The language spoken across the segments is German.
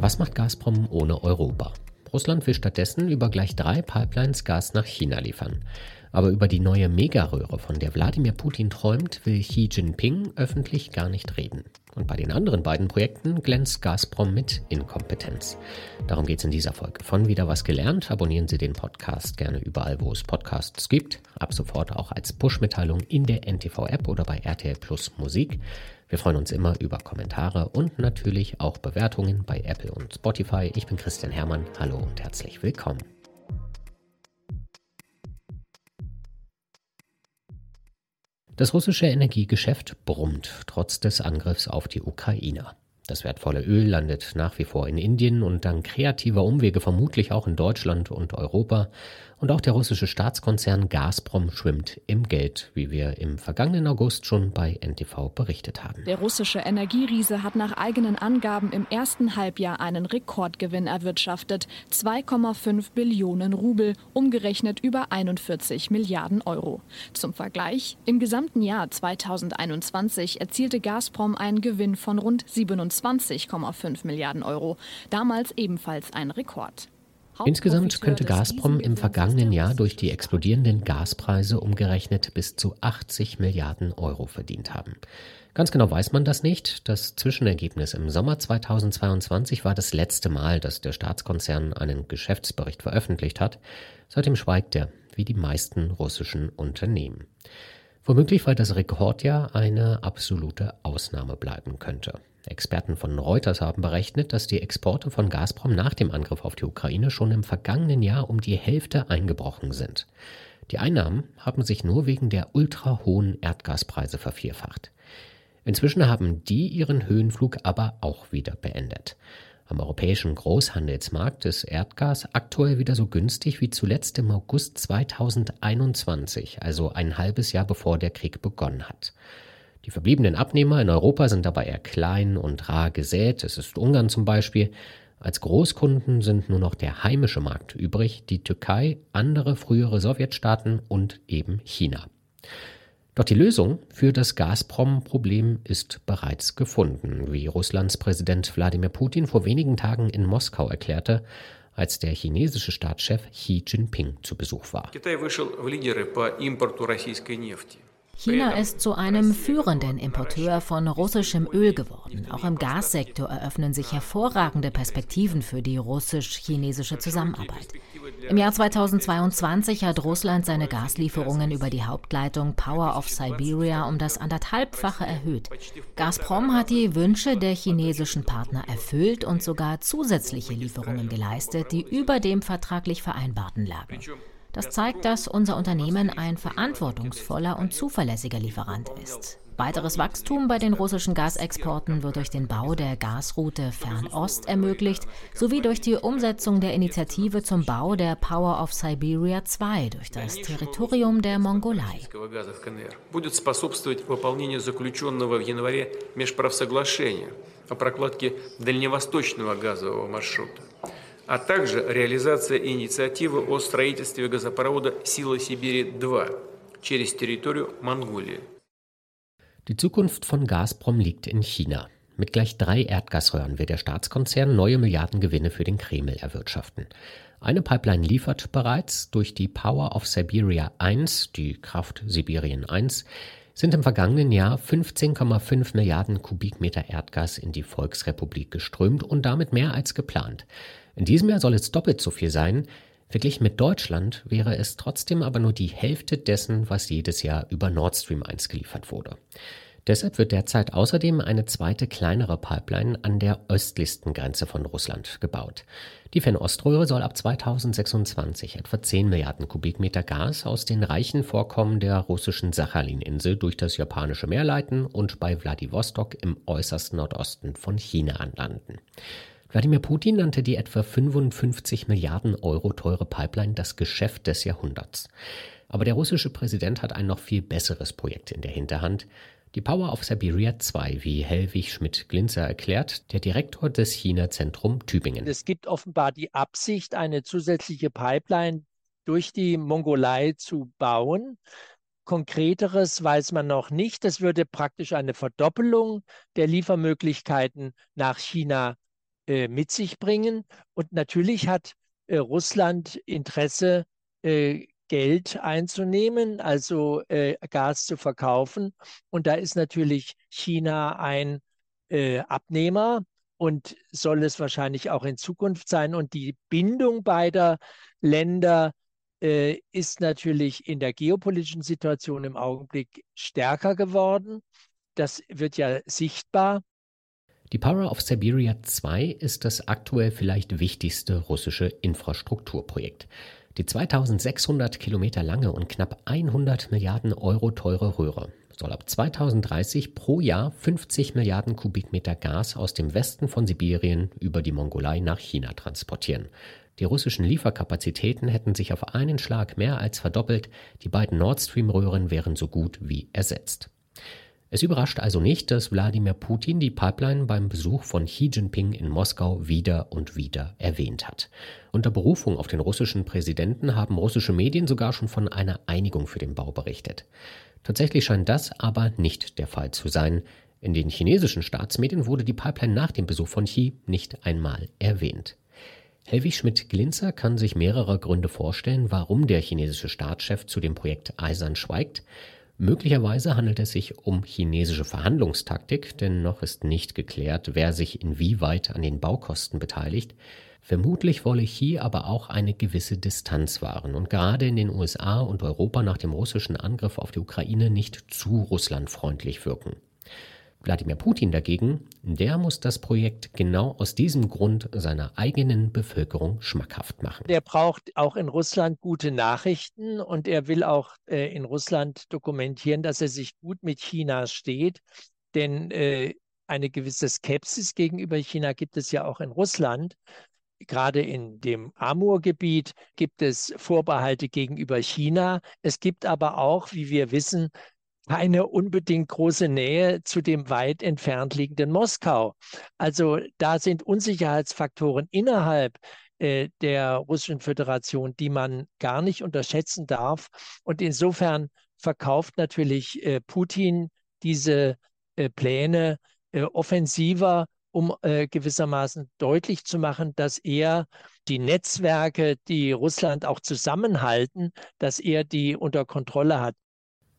Was macht Gazprom ohne Europa? Russland will stattdessen über gleich drei Pipelines Gas nach China liefern. Aber über die neue Megaröhre, von der Wladimir Putin träumt, will Xi Jinping öffentlich gar nicht reden. Und bei den anderen beiden Projekten glänzt Gazprom mit Inkompetenz. Darum geht es in dieser Folge. Von Wieder was gelernt. Abonnieren Sie den Podcast gerne überall, wo es Podcasts gibt. Ab sofort auch als Push-Mitteilung in der NTV-App oder bei RTL Plus Musik. Wir freuen uns immer über Kommentare und natürlich auch Bewertungen bei Apple und Spotify. Ich bin Christian Hermann. Hallo und herzlich willkommen. Das russische Energiegeschäft brummt trotz des Angriffs auf die Ukraine. Das wertvolle Öl landet nach wie vor in Indien und dank kreativer Umwege vermutlich auch in Deutschland und Europa. Und auch der russische Staatskonzern Gazprom schwimmt im Geld, wie wir im vergangenen August schon bei NTV berichtet haben. Der russische Energieriese hat nach eigenen Angaben im ersten Halbjahr einen Rekordgewinn erwirtschaftet. 2,5 Billionen Rubel, umgerechnet über 41 Milliarden Euro. Zum Vergleich, im gesamten Jahr 2021 erzielte Gazprom einen Gewinn von rund 27 20,5 Milliarden Euro. Damals ebenfalls ein Rekord. Insgesamt könnte Gazprom im vergangenen Jahr durch die explodierenden Gaspreise umgerechnet bis zu 80 Milliarden Euro verdient haben. Ganz genau weiß man das nicht. Das Zwischenergebnis im Sommer 2022 war das letzte Mal, dass der Staatskonzern einen Geschäftsbericht veröffentlicht hat. Seitdem schweigt er, wie die meisten russischen Unternehmen. Womöglich, weil das Rekordjahr eine absolute Ausnahme bleiben könnte. Experten von Reuters haben berechnet, dass die Exporte von Gazprom nach dem Angriff auf die Ukraine schon im vergangenen Jahr um die Hälfte eingebrochen sind. Die Einnahmen haben sich nur wegen der ultra hohen Erdgaspreise vervierfacht. Inzwischen haben die ihren Höhenflug aber auch wieder beendet. Am europäischen Großhandelsmarkt ist Erdgas aktuell wieder so günstig wie zuletzt im August 2021, also ein halbes Jahr bevor der Krieg begonnen hat. Die verbliebenen Abnehmer in Europa sind dabei eher klein und rar gesät. Es ist Ungarn zum Beispiel. Als Großkunden sind nur noch der heimische Markt übrig, die Türkei, andere frühere Sowjetstaaten und eben China. Doch die Lösung für das Gazprom-Problem ist bereits gefunden, wie Russlands Präsident Wladimir Putin vor wenigen Tagen in Moskau erklärte, als der chinesische Staatschef Xi Jinping zu Besuch war. China ist zu einem führenden Importeur von russischem Öl geworden. Auch im Gassektor eröffnen sich hervorragende Perspektiven für die russisch-chinesische Zusammenarbeit. Im Jahr 2022 hat Russland seine Gaslieferungen über die Hauptleitung Power of Siberia um das anderthalbfache erhöht. Gazprom hat die Wünsche der chinesischen Partner erfüllt und sogar zusätzliche Lieferungen geleistet, die über dem vertraglich vereinbarten lagen. Das zeigt, dass unser Unternehmen ein verantwortungsvoller und zuverlässiger Lieferant ist. Weiteres Wachstum bei den russischen Gasexporten wird durch den Bau der Gasroute Fernost ermöglicht, sowie durch die Umsetzung der Initiative zum Bau der Power of Siberia 2 durch das Territorium der Mongolei. о прокладке дальневосточного газового маршрута а также реализация инициативы о строительстве газопровода «Сила Сибири-2» через территорию Монголии. Die Zukunft von Gazprom liegt in China. Mit gleich drei Erdgasröhren wird der Staatskonzern neue Milliardengewinne für den Kreml erwirtschaften. Eine Pipeline liefert bereits durch die Power of Siberia 1, die Kraft Sibirien 1, sind im vergangenen Jahr 15,5 Milliarden Kubikmeter Erdgas in die Volksrepublik geströmt und damit mehr als geplant. In diesem Jahr soll es doppelt so viel sein. Verglichen mit Deutschland wäre es trotzdem aber nur die Hälfte dessen, was jedes Jahr über Nord Stream 1 geliefert wurde. Deshalb wird derzeit außerdem eine zweite kleinere Pipeline an der östlichsten Grenze von Russland gebaut. Die Fernoströhre soll ab 2026 etwa 10 Milliarden Kubikmeter Gas aus den reichen Vorkommen der russischen Sachalin-Insel durch das japanische Meer leiten und bei Wladiwostok im äußersten Nordosten von China anlanden. Wladimir Putin nannte die etwa 55 Milliarden Euro teure Pipeline das Geschäft des Jahrhunderts. Aber der russische Präsident hat ein noch viel besseres Projekt in der Hinterhand. Die Power of Siberia 2, wie Helwig Schmidt-Glinzer erklärt, der Direktor des China-Zentrum Tübingen. Es gibt offenbar die Absicht, eine zusätzliche Pipeline durch die Mongolei zu bauen. Konkreteres weiß man noch nicht. Das würde praktisch eine Verdoppelung der Liefermöglichkeiten nach China mit sich bringen. Und natürlich hat äh, Russland Interesse, äh, Geld einzunehmen, also äh, Gas zu verkaufen. Und da ist natürlich China ein äh, Abnehmer und soll es wahrscheinlich auch in Zukunft sein. Und die Bindung beider Länder äh, ist natürlich in der geopolitischen Situation im Augenblick stärker geworden. Das wird ja sichtbar. Die Power of Siberia 2 ist das aktuell vielleicht wichtigste russische Infrastrukturprojekt. Die 2600 Kilometer lange und knapp 100 Milliarden Euro teure Röhre soll ab 2030 pro Jahr 50 Milliarden Kubikmeter Gas aus dem Westen von Sibirien über die Mongolei nach China transportieren. Die russischen Lieferkapazitäten hätten sich auf einen Schlag mehr als verdoppelt, die beiden Nord Stream-Röhren wären so gut wie ersetzt. Es überrascht also nicht, dass Wladimir Putin die Pipeline beim Besuch von Xi Jinping in Moskau wieder und wieder erwähnt hat. Unter Berufung auf den russischen Präsidenten haben russische Medien sogar schon von einer Einigung für den Bau berichtet. Tatsächlich scheint das aber nicht der Fall zu sein. In den chinesischen Staatsmedien wurde die Pipeline nach dem Besuch von Xi nicht einmal erwähnt. Helwig Schmidt-Glinzer kann sich mehrere Gründe vorstellen, warum der chinesische Staatschef zu dem Projekt eisern schweigt. Möglicherweise handelt es sich um chinesische Verhandlungstaktik, denn noch ist nicht geklärt, wer sich inwieweit an den Baukosten beteiligt. Vermutlich wolle Xi aber auch eine gewisse Distanz wahren und gerade in den USA und Europa nach dem russischen Angriff auf die Ukraine nicht zu russlandfreundlich wirken. Wladimir Putin dagegen, der muss das Projekt genau aus diesem Grund seiner eigenen Bevölkerung schmackhaft machen. Der braucht auch in Russland gute Nachrichten und er will auch äh, in Russland dokumentieren, dass er sich gut mit China steht. Denn äh, eine gewisse Skepsis gegenüber China gibt es ja auch in Russland. Gerade in dem Amur-Gebiet gibt es Vorbehalte gegenüber China. Es gibt aber auch, wie wir wissen, keine unbedingt große Nähe zu dem weit entfernt liegenden Moskau. Also da sind Unsicherheitsfaktoren innerhalb äh, der Russischen Föderation, die man gar nicht unterschätzen darf. Und insofern verkauft natürlich äh, Putin diese äh, Pläne äh, offensiver um äh, gewissermaßen deutlich zu machen, dass er die Netzwerke, die Russland auch zusammenhalten, dass er die unter Kontrolle hat.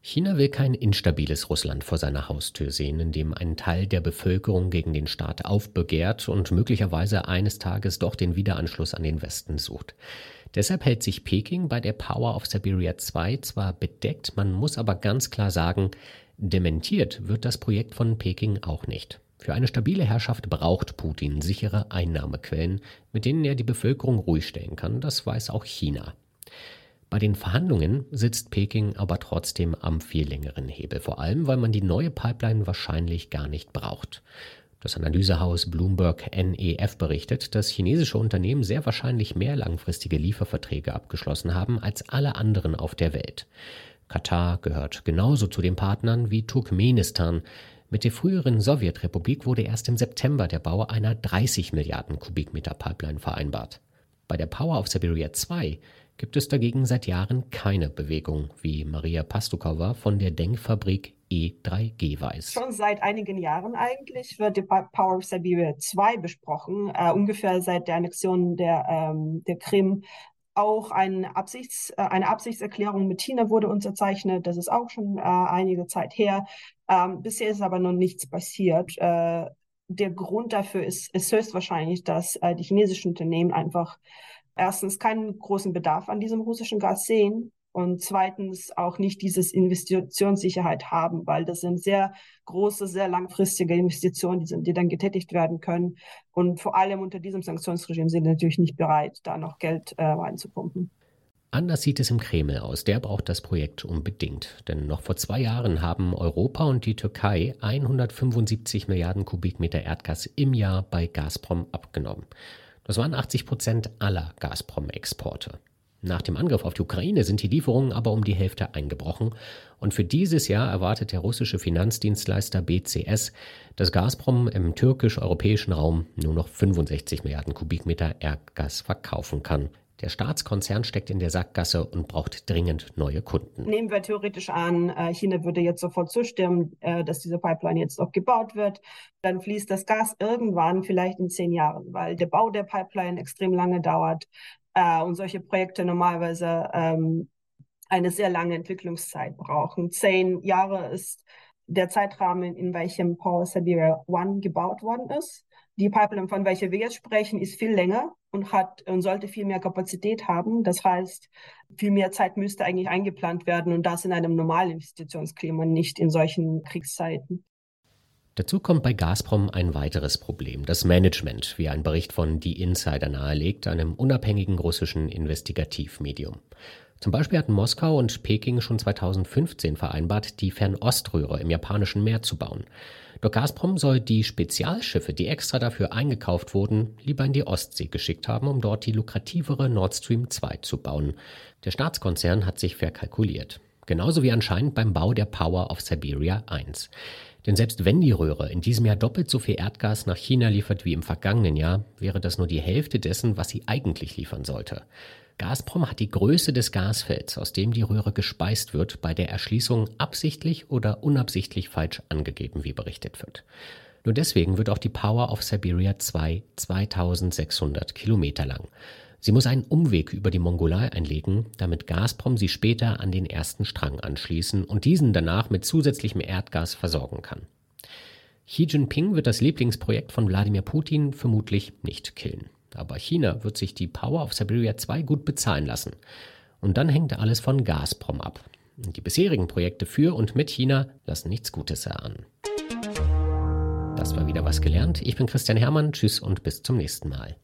China will kein instabiles Russland vor seiner Haustür sehen, in dem ein Teil der Bevölkerung gegen den Staat aufbegehrt und möglicherweise eines Tages doch den Wiederanschluss an den Westen sucht. Deshalb hält sich Peking bei der Power of Siberia 2 zwar bedeckt, man muss aber ganz klar sagen, dementiert wird das Projekt von Peking auch nicht. Für eine stabile Herrschaft braucht Putin sichere Einnahmequellen, mit denen er die Bevölkerung ruhig stellen kann. Das weiß auch China. Bei den Verhandlungen sitzt Peking aber trotzdem am viel längeren Hebel, vor allem weil man die neue Pipeline wahrscheinlich gar nicht braucht. Das Analysehaus Bloomberg NEF berichtet, dass chinesische Unternehmen sehr wahrscheinlich mehr langfristige Lieferverträge abgeschlossen haben als alle anderen auf der Welt. Katar gehört genauso zu den Partnern wie Turkmenistan, mit der früheren Sowjetrepublik wurde erst im September der Bau einer 30 Milliarden Kubikmeter Pipeline vereinbart. Bei der Power of Siberia 2 gibt es dagegen seit Jahren keine Bewegung, wie Maria Pastukova von der Denkfabrik E3G weiß. Schon seit einigen Jahren eigentlich wird die Power of Siberia 2 besprochen, äh, ungefähr seit der Annexion der, ähm, der Krim auch eine, Absichts, äh, eine Absichtserklärung mit China wurde unterzeichnet. Das ist auch schon äh, einige Zeit her. Ähm, bisher ist aber noch nichts passiert. Äh, der Grund dafür ist, ist höchstwahrscheinlich, dass äh, die chinesischen Unternehmen einfach erstens keinen großen Bedarf an diesem russischen Gas sehen und zweitens auch nicht dieses Investitionssicherheit haben, weil das sind sehr große, sehr langfristige Investitionen, die, sind, die dann getätigt werden können. Und vor allem unter diesem Sanktionsregime sind natürlich nicht bereit, da noch Geld äh, reinzupumpen. Anders sieht es im Kreml aus. Der braucht das Projekt unbedingt. Denn noch vor zwei Jahren haben Europa und die Türkei 175 Milliarden Kubikmeter Erdgas im Jahr bei Gazprom abgenommen. Das waren 80 Prozent aller Gazprom-Exporte. Nach dem Angriff auf die Ukraine sind die Lieferungen aber um die Hälfte eingebrochen und für dieses Jahr erwartet der russische Finanzdienstleister BCS, dass Gazprom im türkisch-europäischen Raum nur noch 65 Milliarden Kubikmeter Erdgas verkaufen kann. Der Staatskonzern steckt in der Sackgasse und braucht dringend neue Kunden. Nehmen wir theoretisch an, äh, China würde jetzt sofort zustimmen, äh, dass diese Pipeline jetzt auch gebaut wird. Dann fließt das Gas irgendwann, vielleicht in zehn Jahren, weil der Bau der Pipeline extrem lange dauert äh, und solche Projekte normalerweise ähm, eine sehr lange Entwicklungszeit brauchen. Zehn Jahre ist der Zeitrahmen, in welchem Power Siberia One gebaut worden ist. Die Pipeline, von welcher wir jetzt sprechen, ist viel länger und hat und sollte viel mehr Kapazität haben. Das heißt, viel mehr Zeit müsste eigentlich eingeplant werden und das in einem normalen Investitionsklima, nicht in solchen Kriegszeiten. Dazu kommt bei Gazprom ein weiteres Problem, das Management, wie ein Bericht von Die Insider nahelegt, einem unabhängigen russischen Investigativmedium. Zum Beispiel hatten Moskau und Peking schon 2015 vereinbart, die Fernoströhre im japanischen Meer zu bauen. Doch Gazprom soll die Spezialschiffe, die extra dafür eingekauft wurden, lieber in die Ostsee geschickt haben, um dort die lukrativere Nord Stream 2 zu bauen. Der Staatskonzern hat sich verkalkuliert. Genauso wie anscheinend beim Bau der Power of Siberia 1. Denn selbst wenn die Röhre in diesem Jahr doppelt so viel Erdgas nach China liefert wie im vergangenen Jahr, wäre das nur die Hälfte dessen, was sie eigentlich liefern sollte. Gazprom hat die Größe des Gasfelds, aus dem die Röhre gespeist wird, bei der Erschließung absichtlich oder unabsichtlich falsch angegeben, wie berichtet wird. Nur deswegen wird auch die Power of Siberia 2 2600 Kilometer lang. Sie muss einen Umweg über die Mongolei einlegen, damit Gazprom sie später an den ersten Strang anschließen und diesen danach mit zusätzlichem Erdgas versorgen kann. Xi Jinping wird das Lieblingsprojekt von Wladimir Putin vermutlich nicht killen. Aber China wird sich die Power of Siberia 2 gut bezahlen lassen. Und dann hängt alles von Gazprom ab. Die bisherigen Projekte für und mit China lassen nichts Gutes erahnen. Das war wieder was gelernt. Ich bin Christian Hermann. Tschüss und bis zum nächsten Mal.